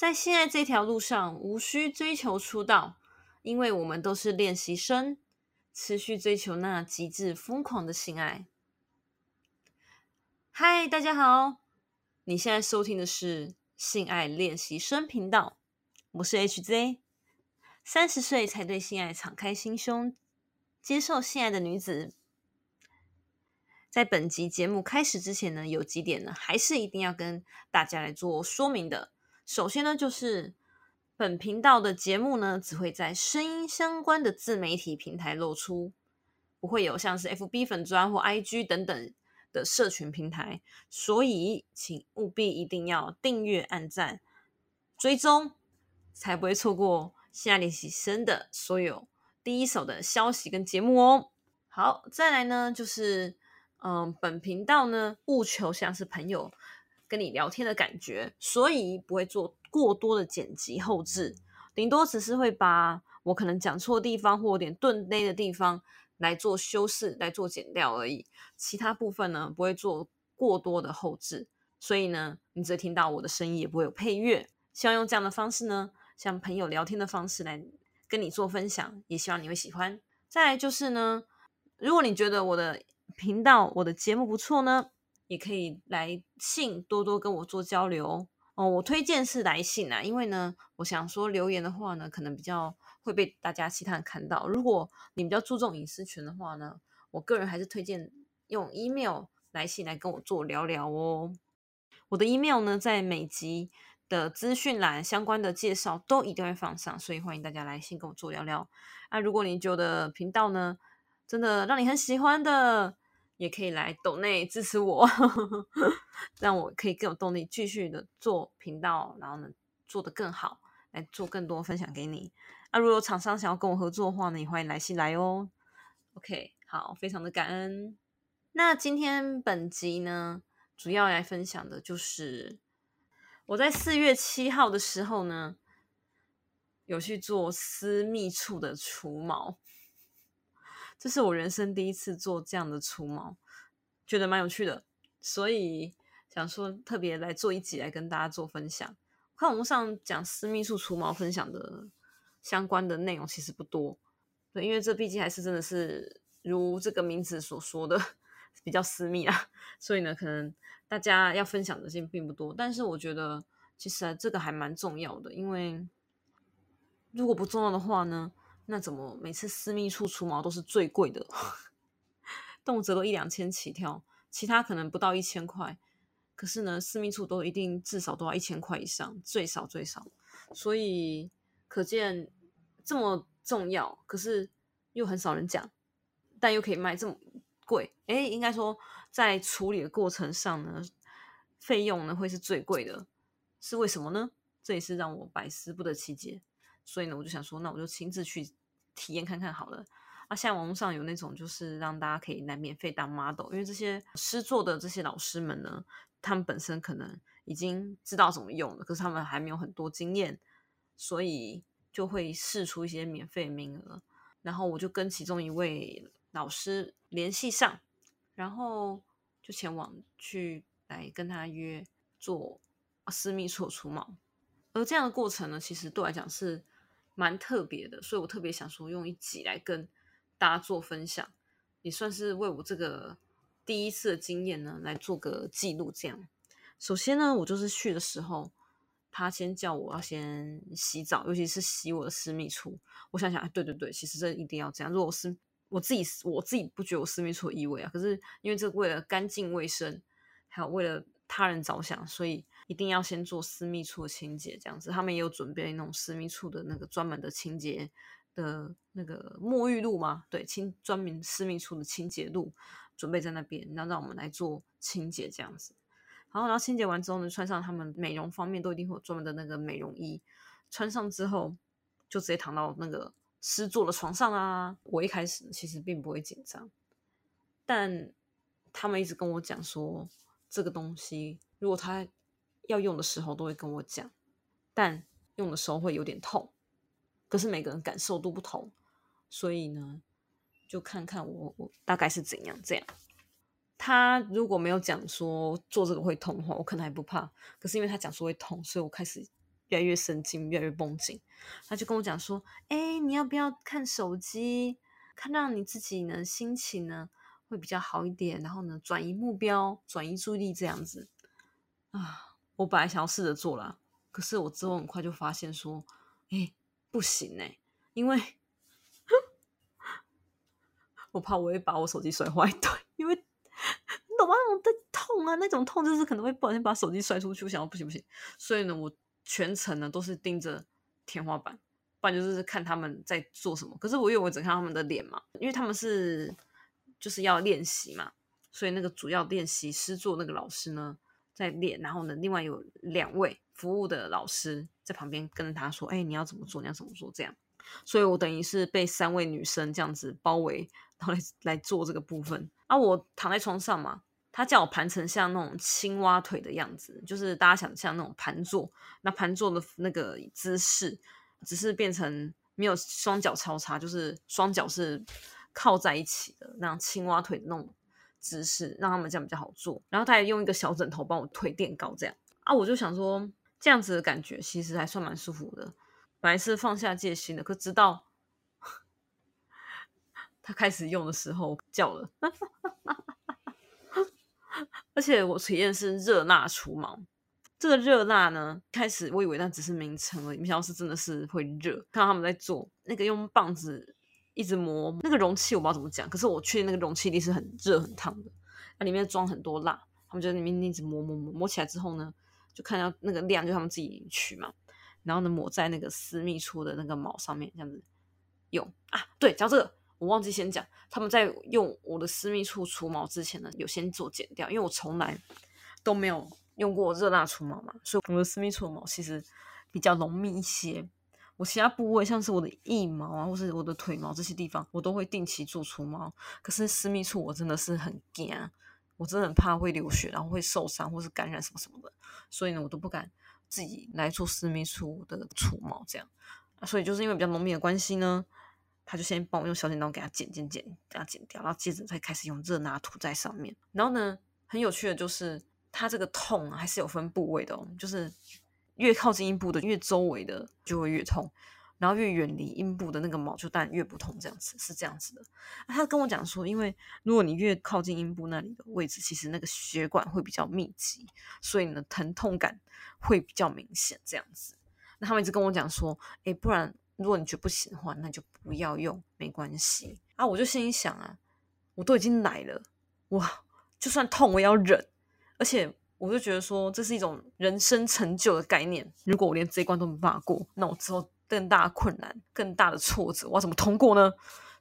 在性爱这条路上，无需追求出道，因为我们都是练习生，持续追求那极致疯狂的性爱。嗨，大家好，你现在收听的是性爱练习生频道，我是 HZ，三十岁才对性爱敞开心胸，接受性爱的女子。在本集节目开始之前呢，有几点呢，还是一定要跟大家来做说明的。首先呢，就是本频道的节目呢，只会在声音相关的自媒体平台露出，不会有像是 FB 粉专或 IG 等等的社群平台，所以请务必一定要订阅、按赞、追踪，才不会错过下练习生的所有第一手的消息跟节目哦。好，再来呢，就是嗯，本频道呢，务求像是朋友。跟你聊天的感觉，所以不会做过多的剪辑后置，顶多只是会把我可能讲错地方或有点顿呆的地方来做修饰、来做剪掉而已。其他部分呢，不会做过多的后置，所以呢，你只会听到我的声音，也不会有配乐。希望用这样的方式呢，像朋友聊天的方式来跟你做分享，也希望你会喜欢。再来就是呢，如果你觉得我的频道、我的节目不错呢。也可以来信多多跟我做交流哦。我推荐是来信啊，因为呢，我想说留言的话呢，可能比较会被大家其他人看到。如果你比较注重隐私权的话呢，我个人还是推荐用 email 来信来跟我做聊聊哦。我的 email 呢，在每集的资讯栏相关的介绍都一定会放上，所以欢迎大家来信跟我做聊聊。那如果你觉得频道呢，真的让你很喜欢的。也可以来抖内支持我，让我可以更有动力继续的做频道，然后呢做得更好，来做更多分享给你。那如果厂商想要跟我合作的话呢，也欢迎来信来哦。OK，好，非常的感恩。那今天本集呢，主要来分享的就是我在四月七号的时候呢，有去做私密处的除毛。这是我人生第一次做这样的除毛，觉得蛮有趣的，所以想说特别来做一集来跟大家做分享。看网络上讲私密处除毛分享的相关的内容其实不多，对，因为这毕竟还是真的是如这个名字所说的 比较私密啊，所以呢，可能大家要分享的件并不多。但是我觉得其实这个还蛮重要的，因为如果不重要的话呢？那怎么每次私密处除毛都是最贵的，动辄都一两千起跳，其他可能不到一千块，可是呢，私密处都一定至少都要一千块以上，最少最少。所以可见这么重要，可是又很少人讲，但又可以卖这么贵。哎，应该说在处理的过程上呢，费用呢会是最贵的，是为什么呢？这也是让我百思不得其解。所以呢，我就想说，那我就亲自去。体验看看好了啊！现在网络上有那种，就是让大家可以来免费当 model，因为这些师作的这些老师们呢，他们本身可能已经知道怎么用了，可是他们还没有很多经验，所以就会试出一些免费名额。然后我就跟其中一位老师联系上，然后就前往去来跟他约做私密处除毛。而这样的过程呢，其实对我来讲是。蛮特别的，所以我特别想说用一集来跟大家做分享，也算是为我这个第一次的经验呢来做个记录。这样，首先呢，我就是去的时候，他先叫我要先洗澡，尤其是洗我的私密处。我想想，哎，对对对，其实这一定要这样。如果我是我自己，我自己不觉得我私密处异味啊，可是因为这为了干净卫生，还有为了他人着想，所以。一定要先做私密处的清洁，这样子，他们也有准备那种私密处的那个专门的清洁的那个沐浴露吗？对，清专门私密处的清洁露准备在那边，然后让我们来做清洁这样子。然后，然后清洁完之后呢，穿上他们美容方面都一定会有专门的那个美容衣，穿上之后就直接躺到那个施作的床上啊。我一开始其实并不会紧张，但他们一直跟我讲说，这个东西如果他要用的时候都会跟我讲，但用的时候会有点痛，可是每个人感受都不同，所以呢，就看看我我大概是怎样这样。他如果没有讲说做这个会痛的话，我可能还不怕。可是因为他讲说会痛，所以我开始越来越神经，越来越绷紧。他就跟我讲说：“哎，你要不要看手机？看让你自己呢心情呢会比较好一点，然后呢转移目标，转移注意力这样子。”啊，我本来想要试着做啦，可是我之后很快就发现说：“哎，不行哎，因为我怕我会把我手机摔坏。”对，因为你懂吗？那种痛啊，那种痛就是可能会不小心把手机摔出去。我想，不行不行，所以呢，我全程呢都是盯着。天花板，不然就是看他们在做什么。可是我因为我只看他们的脸嘛，因为他们是就是要练习嘛，所以那个主要练习师做那个老师呢在练，然后呢，另外有两位服务的老师在旁边跟他说：“哎，你要怎么做？你要怎么做？”这样，所以我等于是被三位女生这样子包围，然后来来做这个部分。啊，我躺在床上嘛。他叫我盘成像那种青蛙腿的样子，就是大家想象那种盘坐，那盘坐的那个姿势，只是变成没有双脚交叉，就是双脚是靠在一起的那样青蛙腿的那种姿势，让他们这样比较好做。然后他还用一个小枕头帮我推垫高，这样啊，我就想说这样子的感觉其实还算蛮舒服的。本来是放下戒心的，可直到 他开始用的时候叫了。而且我体验是热蜡除毛，这个热蜡呢，开始我以为那只是名称而已，没想到是真的是会热。看到他们在做那个用棒子一直磨那个容器，我不知道怎么讲，可是我确定那个容器里是很热很烫的，那里面装很多蜡，他们就在里面一直磨磨磨，磨起来之后呢，就看到那个量就他们自己取嘛，然后呢抹在那个私密处的那个毛上面，这样子用啊，对，讲这个。我忘记先讲，他们在用我的私密处除毛之前呢，有先做剪掉，因为我从来都没有用过热蜡除毛嘛，所以我的私密处的毛其实比较浓密一些。我其他部位像是我的腋毛啊，或是我的腿毛这些地方，我都会定期做除毛。可是私密处我真的是很惊，我真的很怕会流血，然后会受伤或是感染什么什么的，所以呢，我都不敢自己来做私密处的除毛这样。所以就是因为比较浓密的关系呢。他就先帮我用小剪刀给他剪剪剪，给他剪掉，然后接着再开始用热蜡涂在上面。然后呢，很有趣的就是，它这个痛还是有分部位的哦，就是越靠近阴部的，越周围的就会越痛，然后越远离阴部的那个毛就当然越不痛，这样子是这样子的。他跟我讲说，因为如果你越靠近阴部那里的位置，其实那个血管会比较密集，所以呢，疼痛感会比较明显，这样子。那他们一直跟我讲说，哎，不然。如果你觉得不行的话，那就不要用，没关系啊。我就心里想啊，我都已经来了，哇，就算痛我也要忍。而且我就觉得说，这是一种人生成就的概念。如果我连这一关都没办法过，那我之后更大的困难、更大的挫折，我要怎么通过呢？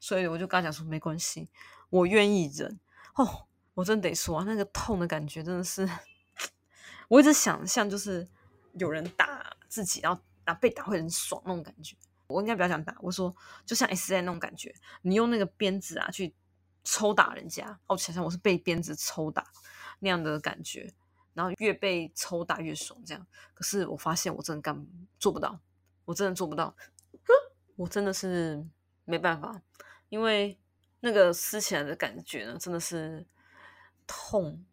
所以我就跟他讲说，没关系，我愿意忍。哦，我真得说，那个痛的感觉真的是，我一直想象就是有人打自己，然后打被打会很爽那种感觉。我应该不要讲打，我说就像 S N 那种感觉，你用那个鞭子啊去抽打人家，哦，想象我是被鞭子抽打那样的感觉，然后越被抽打越爽，这样。可是我发现我真的干做不到，我真的做不到，我真的是没办法，因为那个撕起来的感觉呢，真的是痛，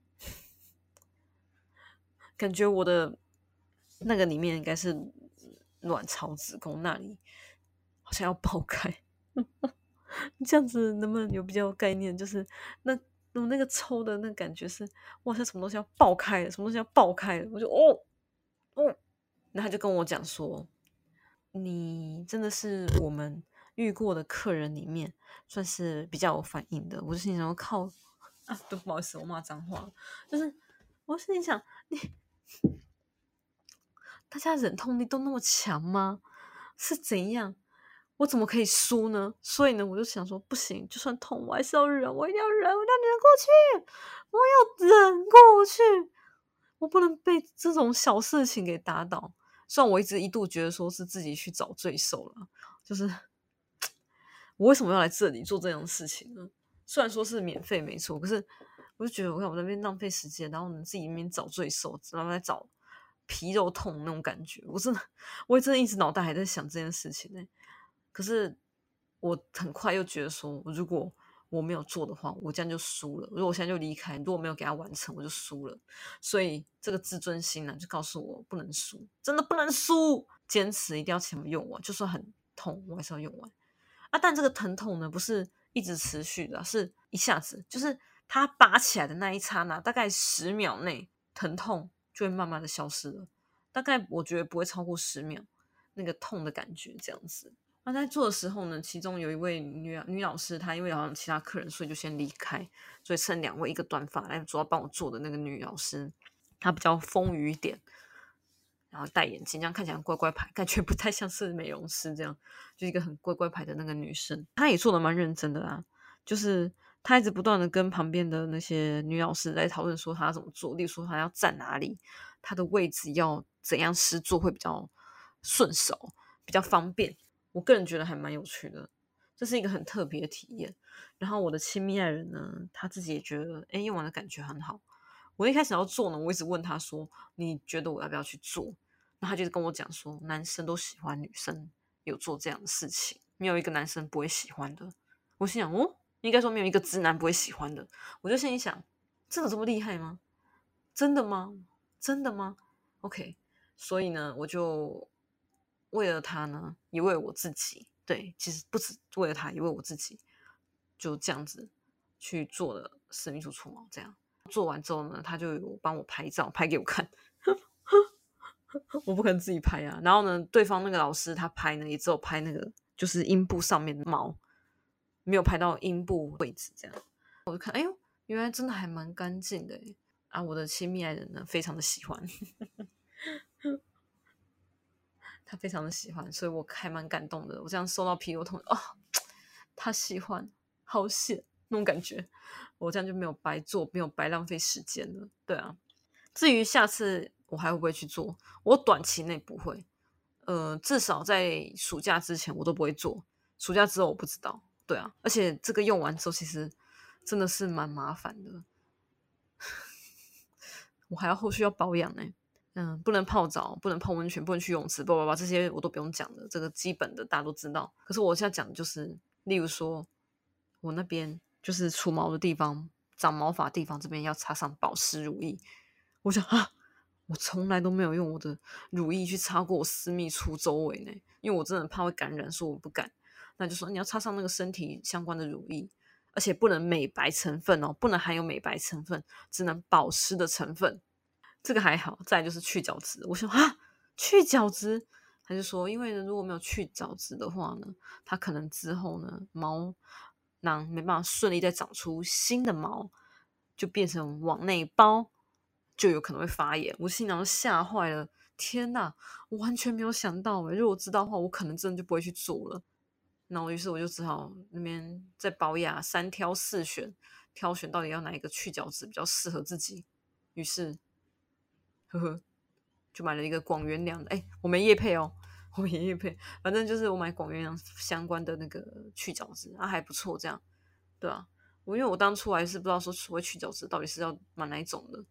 感觉我的那个里面应该是卵巢子宫那里。好像要爆开，这样子能不能有比较概念？就是那我那个抽的那感觉是，哇，像什么东西要爆开，什么东西要爆开，我就哦哦，那他就跟我讲说，你真的是我们遇过的客人里面算是比较有反应的。我就心想，靠啊，都不好意思，我骂脏话，就是我心里想，你大家忍痛力都那么强吗？是怎样？我怎么可以输呢？所以呢，我就想说，不行，就算痛，我还是要忍，我一定要忍，我要忍过去，我要忍过去，我不能被这种小事情给打倒。虽然我一直一度觉得说是自己去找罪受了，就是 我为什么要来这里做这样的事情呢？虽然说是免费没错，可是我就觉得我看我那边浪费时间，然后呢自己那边找罪受，然后来找皮肉痛那种感觉，我真的，我真的一直脑袋还在想这件事情呢。可是我很快又觉得说，如果我没有做的话，我这样就输了。如果我现在就离开，如果没有给他完成，我就输了。所以这个自尊心呢，就告诉我不能输，真的不能输，坚持一定要全部用完，就算很痛，我还是要用完。啊，但这个疼痛呢，不是一直持续的，是一下子，就是它拔起来的那一刹那，大概十秒内，疼痛就会慢慢的消失了。大概我觉得不会超过十秒，那个痛的感觉这样子。那在做的时候呢，其中有一位女女老师，她因为好像其他客人，所以就先离开，所以剩两位，一个短发来主要帮我做的那个女老师，她比较丰腴一点，然后戴眼镜，这样看起来乖乖牌，感觉不太像是美容师，这样就一个很乖乖牌的那个女生，她也做的蛮认真的啊，就是她一直不断的跟旁边的那些女老师在讨论说她怎么做，例如说她要站哪里，她的位置要怎样施做会比较顺手，比较方便。我个人觉得还蛮有趣的，这是一个很特别的体验。然后我的亲密爱人呢，他自己也觉得，哎，用完的感觉很好。我一开始要做呢，我一直问他说：“你觉得我要不要去做？”那他就跟我讲说：“男生都喜欢女生有做这样的事情，没有一个男生不会喜欢的。”我心想：“哦，应该说没有一个直男不会喜欢的。”我就心里想：“真的这么厉害吗？真的吗？真的吗？”OK，所以呢，我就。为了他呢，也为我自己。对，其实不止为了他，也为我自己。就这样子去做了私密处除毛。这样做完之后呢，他就有帮我拍照，拍给我看。我不可能自己拍啊。然后呢，对方那个老师他拍呢，也只有拍那个就是阴部上面的毛，没有拍到阴部位置。这样我就看，哎呦，原来真的还蛮干净的啊！我的亲密爱人呢，非常的喜欢。他非常的喜欢，所以我还蛮感动的。我这样收到皮油痛，哦，他喜欢，好险那种感觉，我这样就没有白做，没有白浪费时间了。对啊，至于下次我还会不会去做，我短期内不会，呃，至少在暑假之前我都不会做，暑假之后我不知道。对啊，而且这个用完之后其实真的是蛮麻烦的，我还要后续要保养呢。嗯，不能泡澡，不能泡温泉，不能去泳池，不不不，这些我都不用讲的，这个基本的大家都知道。可是我现在讲的就是，例如说，我那边就是除毛的地方，长毛发地方这边要擦上保湿乳液。我想啊，我从来都没有用我的乳液去擦过我私密处周围呢，因为我真的怕会感染，所以我不敢。那就说你要擦上那个身体相关的乳液，而且不能美白成分哦，不能含有美白成分，只能保湿的成分。这个还好，再就是去角质。我说啊，去角质，他就说，因为，如果没有去角质的话呢，它可能之后呢，毛囊没办法顺利再长出新的毛，就变成往内包，就有可能会发炎。我心想吓坏了，天呐，我完全没有想到诶如果知道的话，我可能真的就不会去做了。然后于是我就只好那边在保养，三挑四选，挑选到底要哪一个去角质比较适合自己。于是。呵呵，就买了一个广元良的，哎，我没叶配哦，我没叶配，反正就是我买广元良相关的那个去角质，啊还不错，这样，对啊，我因为我当初还是不知道说所谓去角质到底是要买哪一种的，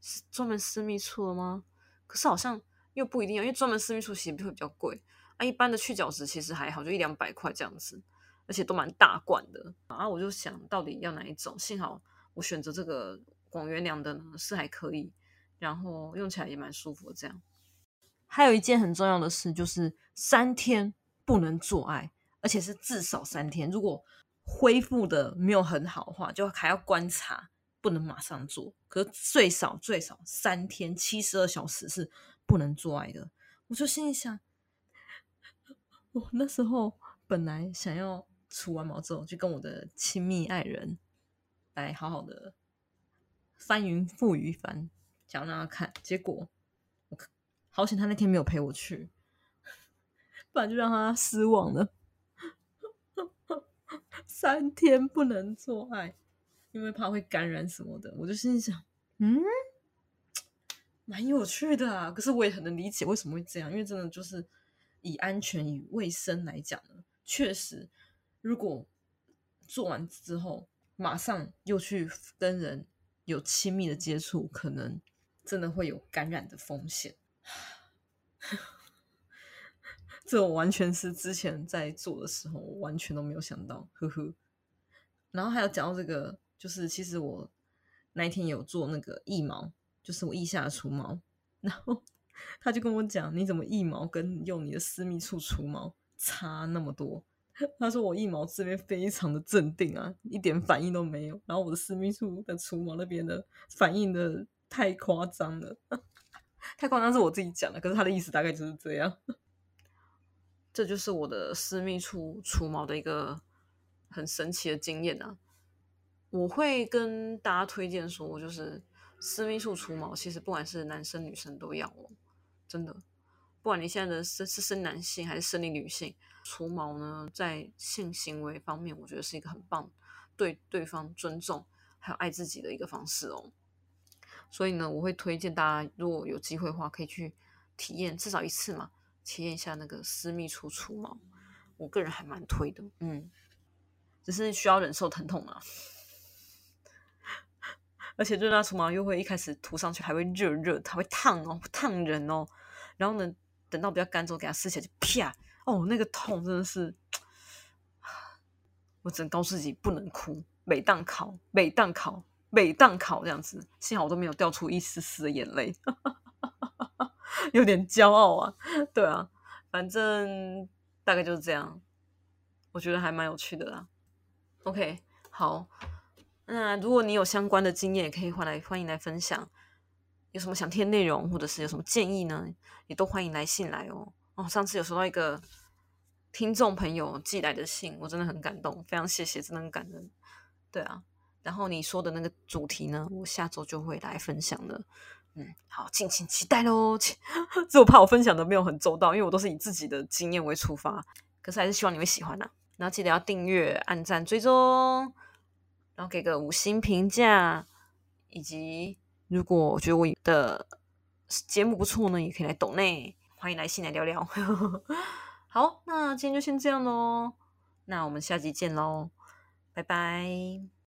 是专门私密处的吗？可是好像又不一定要，因为专门私密处其实会比较贵，啊，一般的去角质其实还好，就一两百块这样子，而且都蛮大罐的，然啊，我就想到底要哪一种，幸好我选择这个广元良的呢，是还可以。然后用起来也蛮舒服的。这样，还有一件很重要的事，就是三天不能做爱，而且是至少三天。如果恢复的没有很好的话，就还要观察，不能马上做。可是最少最少三天，七十二小时是不能做爱的。我就心里想，我那时候本来想要除完毛之后，就跟我的亲密爱人来好好的翻云覆雨翻。想让他看，结果我好险，他那天没有陪我去，不然就让他失望了。三天不能做爱，因为怕会感染什么的。我就心想，嗯，蛮有趣的啊。可是我也很能理解为什么会这样，因为真的就是以安全、与卫生来讲呢，确实，如果做完之后马上又去跟人有亲密的接触，可能。真的会有感染的风险，这我完全是之前在做的时候，我完全都没有想到，呵呵。然后还有讲到这个，就是其实我那一天有做那个腋毛，就是我腋下的除毛，然后 他就跟我讲，你怎么腋毛跟用你的私密处除毛差那么多？他说我腋毛这边非常的镇定啊，一点反应都没有，然后我的私密处的除毛那边的反应的太夸张了，太夸张是我自己讲的，可是他的意思大概就是这样。这就是我的私密处除毛的一个很神奇的经验啊！我会跟大家推荐说，就是私密处除毛，其实不管是男生女生都要哦，真的，不管你现在的是是生男性还是生理女性，除毛呢，在性行为方面，我觉得是一个很棒对对方尊重还有爱自己的一个方式哦。所以呢，我会推荐大家，如果有机会的话，可以去体验至少一次嘛。体验一下那个私密处除毛，我个人还蛮推的，嗯，只是需要忍受疼痛啊，而且热辣除毛又会一开始涂上去还会热热，它会烫哦，烫人哦，然后呢，等到比较干之后给它撕起来就啪，哦，那个痛真的是，我只能告诉自己不能哭，每当考，每当考，每档考这样子，幸好我都没有掉出一丝丝的眼泪。有点骄傲啊，对啊，反正大概就是这样，我觉得还蛮有趣的啦。OK，好，那如果你有相关的经验，也可以欢来欢迎来分享。有什么想听的内容，或者是有什么建议呢？也都欢迎来信来哦。哦，上次有收到一个听众朋友寄来的信，我真的很感动，非常谢谢，真的很感人。对啊，然后你说的那个主题呢，我下周就会来分享的。嗯，好，敬请期待喽。只我怕我分享的没有很周到，因为我都是以自己的经验为出发。可是还是希望你会喜欢呐。然后记得要订阅、按赞、追踪，然后给个五星评价。以及如果我觉得我的节目不错呢，也可以来抖内，欢迎来信来聊聊。好，那今天就先这样喽。那我们下集见喽，拜拜。